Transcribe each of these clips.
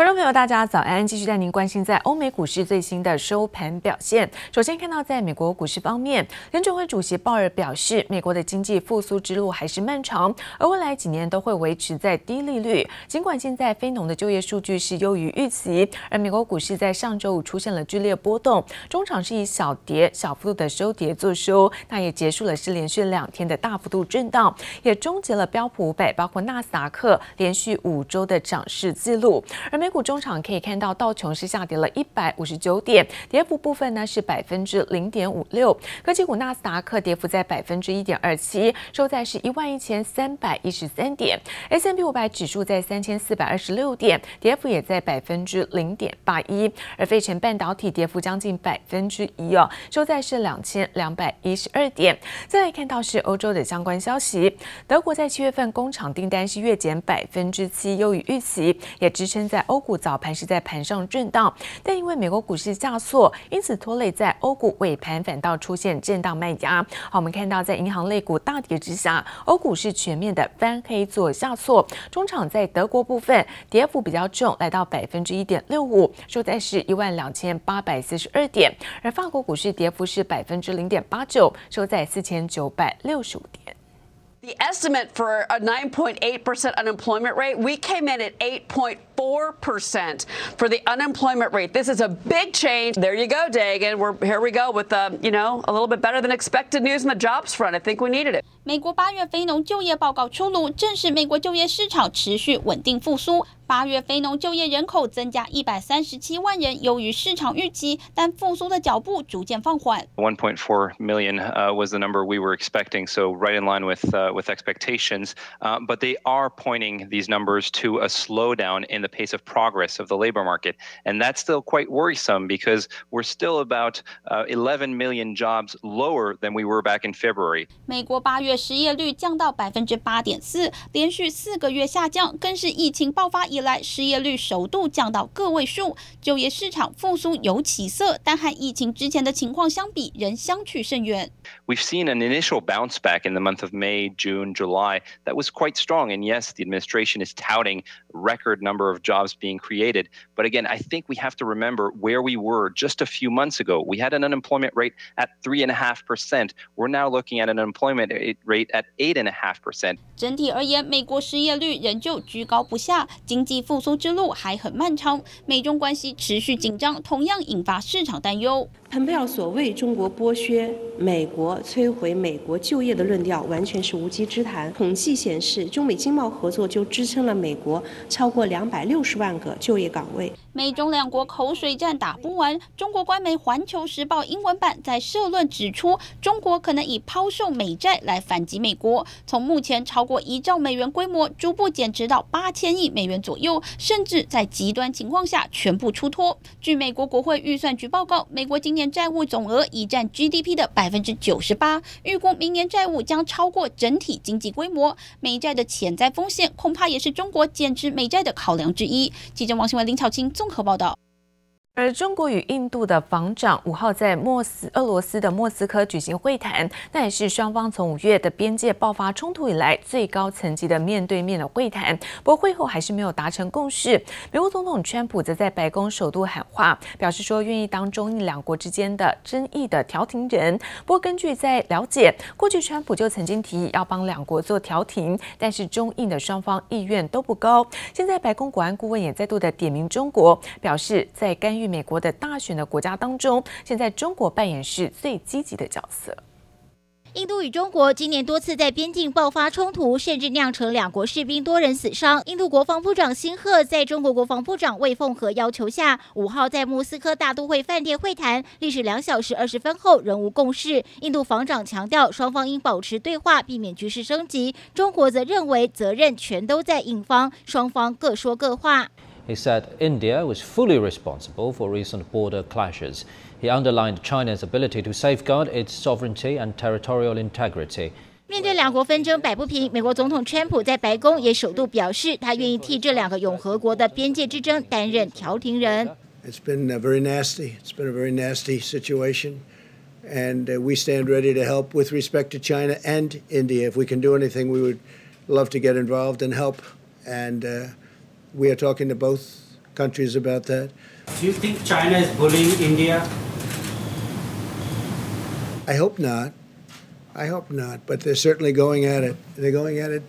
观众朋友，大家早安！继续带您关心在欧美股市最新的收盘表现。首先看到，在美国股市方面，联准会主席鲍尔表示，美国的经济复苏之路还是漫长，而未来几年都会维持在低利率。尽管现在非农的就业数据是优于预期，而美国股市在上周五出现了剧烈波动，中场是以小跌、小幅度的收跌作收，那也结束了是连续两天的大幅度震荡，也终结了标普五百，包括纳斯达克连续五周的涨势记录，而美股中场可以看到，道琼是下跌了一百五十九点，跌幅部分呢是百分之零点五六。科技股纳斯达克跌幅在百分之一点二七，收在是一万一千三百一十三点。S&P 五百指数在三千四百二十六点，跌幅也在百分之零点八一。而费城半导体跌幅将近百分之一哦，收在是两千两百一十二点。再来看到是欧洲的相关消息，德国在七月份工厂订单是月减百分之七，优于预期。也支撑在欧股早盘是在盘上震荡，但因为美国股市下挫，因此拖累在欧股尾盘反倒出现震荡卖压。好，我们看到在银行类股大跌之下，欧股是全面的翻黑做下挫。中场在德国部分跌幅比较重，来到百分之一点六五，收在是一万两千八百四十二点。而法国股市跌幅是百分之零点八九，收在四千九百六十五点。The estimate for a 9.8% unemployment rate, we came in at 8.4% for the unemployment rate. This is a big change. There you go, Dagan. We're here we go with the, uh, you know, a little bit better than expected news on the jobs front. I think we needed it. 美国八月非农就业报告出炉，证实美国就业市场持续稳定复苏。八月非农就业人口增加一百三十七万人，优于市场预期，但复苏的脚步逐渐放缓。1.4 million uh, was the number we were expecting, so right in line with uh, with expectations. Uh, but they are pointing these numbers to a slowdown in the pace of progress of the labor market, and that's still quite worrisome because we're still about 11 million jobs lower than we were back in February. 美国八月失业率降到百分之八点四，连续四个月下降，更是疫情爆发以来失业率首度降到个位数，就业市场复苏有起色，但和疫情之前的情况相比，仍相去甚远。We've seen an initial bounce back in the month of May, June, July that was quite strong. And yes, the administration is touting record number of jobs being created. But again, I think we have to remember where we were just a few months ago. We had an unemployment rate at three and a half percent. We're now looking at an unemployment rate at eight and a half percent. 整体而言，美国失业率仍旧居高不下，经济复苏之路还很漫长。美中关系持续紧张，同样引发市场担忧。蓬佩奥所谓中国剥削美国、摧毁美国就业的论调，完全是无稽之谈。统计显示，中美经贸合作就支撑了美国 超过两百六十万个就业岗位。美中两国口水战打不完。中国官媒《环球时报》英文版在社论指出，中国可能以抛售美债来反击美国，从目前超过一兆美元规模，逐步减持到八千亿美元左右，甚至在极端情况下全部出脱。据美国国会预算局报告，美国今年债务总额已占 GDP 的百分之九十八，预估明年债务将超过整体经济规模。美债的潜在风险，恐怕也是中国减持美债的考量之一。记者王新文、林巧清。综合报道。而中国与印度的防长五号在莫斯俄罗斯的莫斯科举行会谈，那也是双方从五月的边界爆发冲突以来最高层级的面对面的会谈。不过会后还是没有达成共识。美国总统川普则在白宫首度喊话，表示说愿意当中印两国之间的争议的调停人。不过根据在了解，过去川普就曾经提议要帮两国做调停，但是中印的双方意愿都不高。现在白宫国安顾问也再度的点名中国，表示在干与。美国的大选的国家当中，现在中国扮演是最积极的角色。印度与中国今年多次在边境爆发冲突，甚至酿成两国士兵多人死伤。印度国防部长辛赫在中国国防部长魏凤和要求下，五号在莫斯科大都会饭店会谈，历时两小时二十分后仍无共识。印度防长强调，双方应保持对话，避免局势升级。中国则认为责任全都在印方，双方各说各话。He said India was fully responsible for recent border clashes. He underlined China's ability to safeguard its sovereignty and territorial integrity. 面对两国纷争摆不平，美国总统川普在白宫也首度表示，他愿意替这两个永和国的边界之争担任调停人。It's been very nasty. It's been a very nasty situation, and we stand ready to help with respect to China and India. If we can do anything, we would love to get involved and help. And we are talking to both countries about that. Do you think China is bullying India? I hope not. I hope not. But they're certainly going at it. They're going at it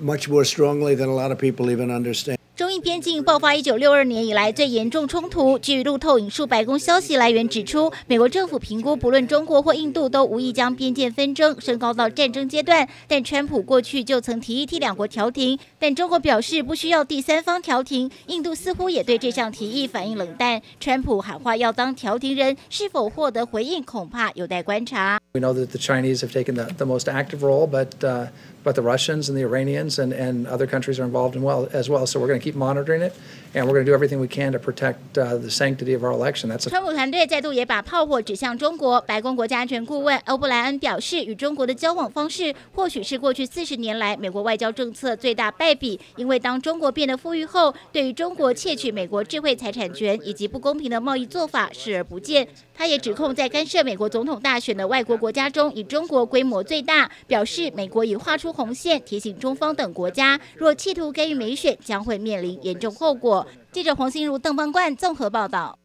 much more strongly than a lot of people even understand. 印边境爆发一九六二年以来最严重冲突。据路透引述白宫消息来源指出，美国政府评估，不论中国或印度都无意将边界纷争升高到战争阶段。但川普过去就曾提议替两国调停，但中国表示不需要第三方调停。印度似乎也对这项提议反应冷淡。川普喊话要当调停人，是否获得回应，恐怕有待观察。We know that the Chinese have taken the, the most active role, but uh, but the Russians and the Iranians and, and other countries are involved in well as well. So we're going to keep monitoring it, and we're going to do everything we can to protect uh, the sanctity of our election. That's. 川普团队再度也把炮火指向中国。白宫国家安全顾问欧布莱恩表示，与中国的交往方式或许是过去四十年来美国外交政策最大败笔，因为当中国变得富裕后，对于中国窃取美国智慧财产权以及不公平的贸易做法视而不见。他也指控在干涉美国总统大选的外国国家中，以中国规模最大，表示美国已画出红线，提醒中方等国家，若企图干预美选，将会面临严重后果。记者黄心如、邓邦冠综合报道。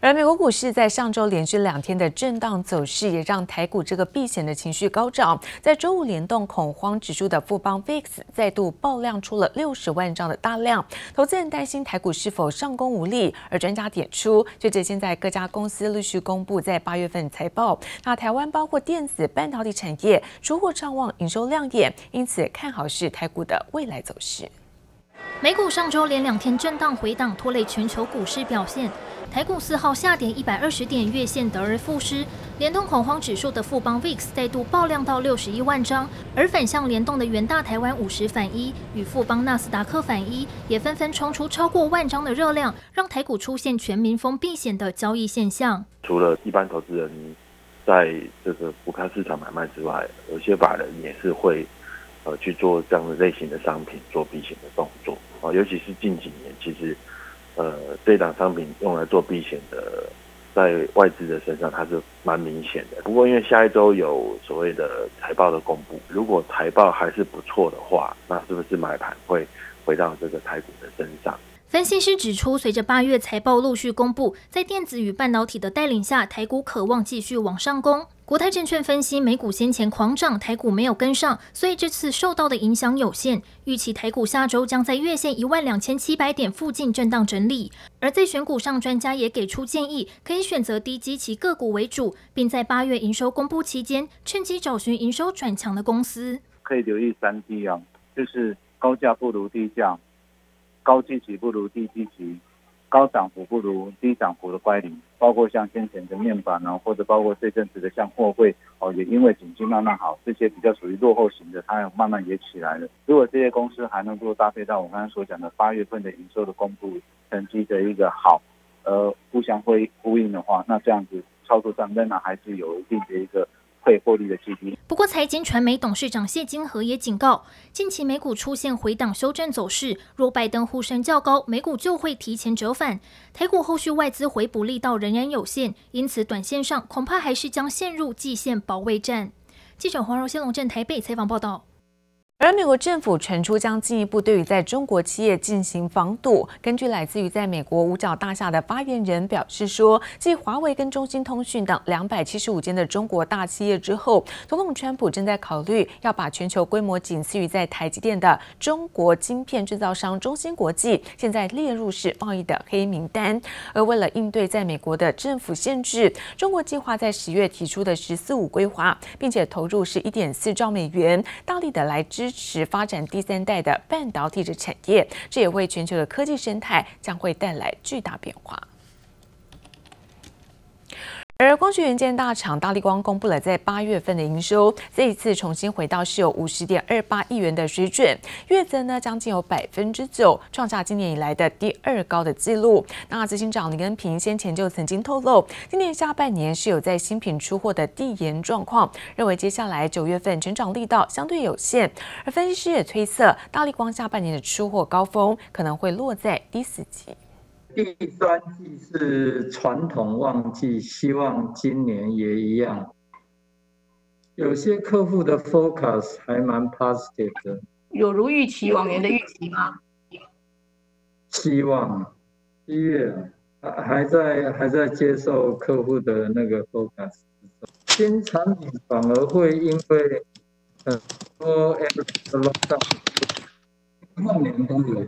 而美国股市在上周连续两天的震荡走势，也让台股这个避险的情绪高涨。在周五联动恐慌指数的富邦 VIX 再度爆量出了六十万张的大量，投资人担心台股是否上攻无力。而专家点出，随着现在各家公司陆续公布在八月份财报，那台湾包括电子、半导体产业出货畅旺，营收亮眼，因此看好是台股的未来走势。美股上周连两天震荡回档，拖累全球股市表现。台股四号下跌一百二十点，月线得而复失。联动恐慌指数的富邦 VIX 再度爆量到六十一万张，而反向联动的元大台湾五十反一与富邦纳斯达克反一也纷纷冲出超过万张的热量，让台股出现全民疯避险的交易现象。除了一般投资人在这个股票市场买卖之外，有些法人也是会呃去做这样的类型的商品做避险的动作啊，尤其是近几年，其实。呃，这档商品用来做避险的，在外资的身上它是蛮明显的。不过，因为下一周有所谓的财报的公布，如果财报还是不错的话，那是不是买盘会回到这个台股的身上？分析师指出，随着八月财报陆续公布，在电子与半导体的带领下，台股渴望继续往上攻。国泰证券分析，美股先前狂涨，台股没有跟上，所以这次受到的影响有限。预期台股下周将在月线一万两千七百点附近震荡整理。而在选股上，专家也给出建议，可以选择低基期个股为主，并在八月营收公布期间，趁机找寻营收转强的公司。可以留意三 D 啊，就是高价不如低价，高基期不如低基期。高涨幅不如低涨幅的乖离，包括像先前的面板呢，或者包括这阵子的像货柜哦，也因为景气慢慢好，这些比较属于落后型的，它慢慢也起来了。如果这些公司还能够搭配到我刚才所讲的八月份的营收的公布成绩的一个好，呃，互相会呼应的话，那这样子操作上仍然还是有一定的一个。获利的基金。不过，财经传媒董事长谢金河也警告，近期美股出现回档修正走势，若拜登呼声较高，美股就会提前折返。台股后续外资回补力道仍然有限，因此短线上恐怕还是将陷入季线保卫战。记者黄柔仙龙镇台北采访报道。而美国政府传出将进一步对于在中国企业进行防堵。根据来自于在美国五角大厦的发言人表示说，继华为跟中兴通讯等两百七十五间的中国大企业之后，总统川普正在考虑要把全球规模仅次于在台积电的中国晶片制造商中芯国际现在列入是贸易的黑名单。而为了应对在美国的政府限制，中国计划在十月提出的“十四五”规划，并且投入是一点四兆美元，大力的来支。支持发展第三代的半导体的产业，这也为全球的科技生态将会带来巨大变化。而光学元件大厂大立光公布了在八月份的营收，这一次重新回到是有五十点二八亿元的水准，月增呢将近有百分之九，创下今年以来的第二高的纪录。那执行长林恩平先前就曾经透露，今年下半年是有在新品出货的递延状况，认为接下来九月份成长力道相对有限。而分析师也推测，大立光下半年的出货高峰可能会落在第四季。第三季是传统旺季，希望今年也一样。有些客户的 focus 还蛮 positive 的，有如预期，往年的预期吗？希望一月还还在还在接受客户的那个 focus，新产品反而会因为很多 lockdown，后年都有。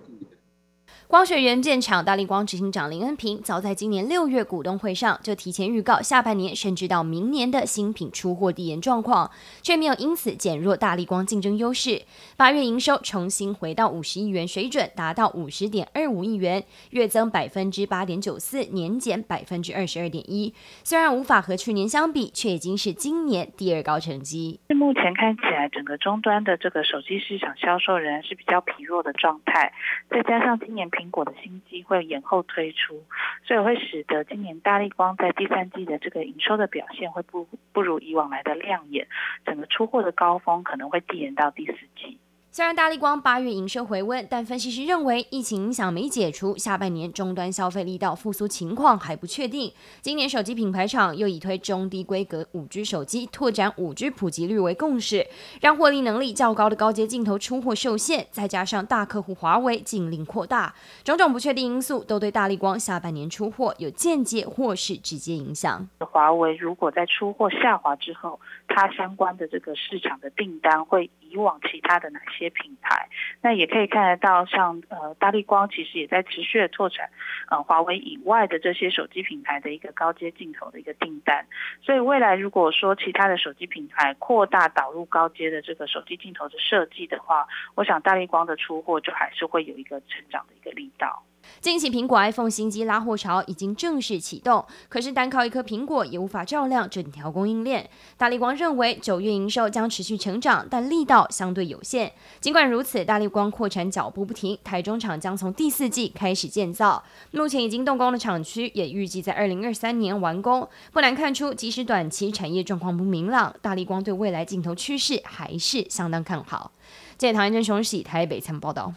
光学元件厂大力光执行长林恩平早在今年六月股东会上就提前预告，下半年甚至到明年的新品出货递延状况，却没有因此减弱大力光竞争优势。八月营收重新回到五十亿元水准，达到五十点二五亿元，月增百分之八点九四，年减百分之二十二点一。虽然无法和去年相比，却已经是今年第二高成绩。目前看起来，整个终端的这个手机市场销售仍然是比较疲弱的状态，再加上今年。苹果的新机会延后推出，所以会使得今年大立光在第三季的这个营收的表现会不不如以往来的亮眼，整个出货的高峰可能会递延到第四季。虽然大立光八月营收回温，但分析师认为疫情影响没解除，下半年终端消费力道复苏情况还不确定。今年手机品牌厂又以推中低规格五 G 手机，拓展五 G 普及率为共识，让获利能力较高的高阶镜头出货受限，再加上大客户华为禁令扩大，种种不确定因素都对大立光下半年出货有间接或是直接影响。华为如果在出货下滑之后，它相关的这个市场的订单会以往其他的哪些品牌，那也可以看得到像，呃大立光其实也在持续的拓展，呃华为以外的这些手机品牌的一个高阶镜头的一个订单，所以未来如果说其他的手机品牌扩大导入高阶的这个手机镜头的设计的话，我想大立光的出货就还是会有一个成长的一个力道。近期苹果 iPhone 新机拉货潮已经正式启动，可是单靠一颗苹果也无法照亮整条供应链。大力光认为九月营收将持续成长，但力道相对有限。尽管如此，大力光扩产脚步不停，台中厂将从第四季开始建造，目前已经动工的厂区也预计在二零二三年完工。不难看出，即使短期产业状况不明朗，大力光对未来镜头趋势还是相当看好。记者唐彦真、熊喜台北参报道。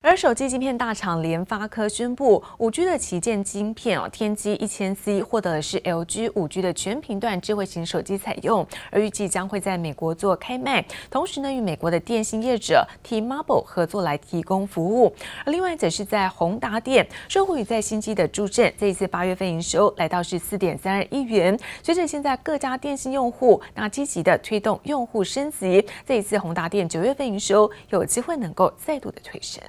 而手机晶片大厂联发科宣布，五 G 的旗舰晶片哦，天玑一千 C 获得的是 LG 五 G 的全频段智慧型手机采用，而预计将会在美国做开卖，同时呢，与美国的电信业者 T-Mobile 合作来提供服务。而另外则是在宏达电，受惠于在新机的助阵，这一次八月份营收来到是四点三二亿元。随着现在各家电信用户那积极的推动用户升级，这一次宏达电九月份营收有机会能够再度的推升。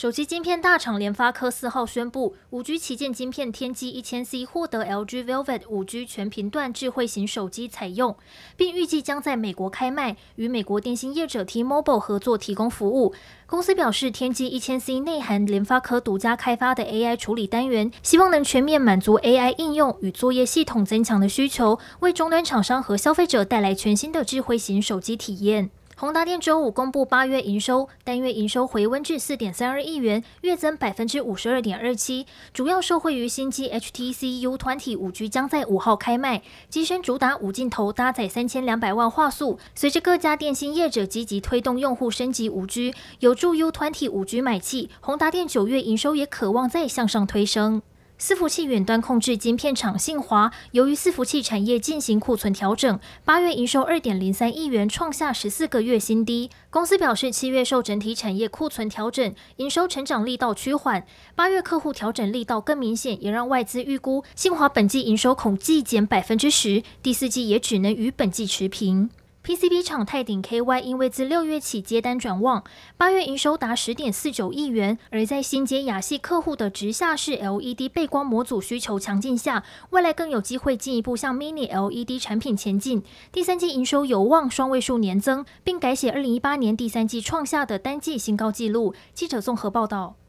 手机晶片大厂联发科四号宣布，五 G 旗舰晶片天玑一千 C 获得 LG Velvet 五 G 全频段智慧型手机采用，并预计将在美国开卖，与美国电信业者 T-Mobile 合作提供服务。公司表示，天玑一千 C 内含联发科独家开发的 AI 处理单元，希望能全面满足 AI 应用与作业系统增强的需求，为终端厂商和消费者带来全新的智慧型手机体验。宏达电周五公布八月营收，单月营收回温至四点三二亿元，月增百分之五十二点二七，主要受惠于新机 HTC U20 五 G 将在五号开卖，机身主打五镜头，搭载三千两百万画素。随着各家电信业者积极推动用户升级五 G，有助 U20 五 G 买气，宏达电九月营收也可望再向上推升。伺服器远端控制晶片厂信华，由于伺服器产业进行库存调整，八月营收二点零三亿元，创下十四个月新低。公司表示，七月受整体产业库存调整，营收成长力道趋缓，八月客户调整力道更明显，也让外资预估信华本季营收恐季减百分之十，第四季也只能与本季持平。PCB 厂泰鼎 KY 因为自六月起接单转旺，八月营收达十点四九亿元。而在新接亚系客户的直下式 LED 背光模组需求强劲下，未来更有机会进一步向 Mini LED 产品前进。第三季营收有望双位数年增，并改写二零一八年第三季创下的单季新高纪录。记者综合报道。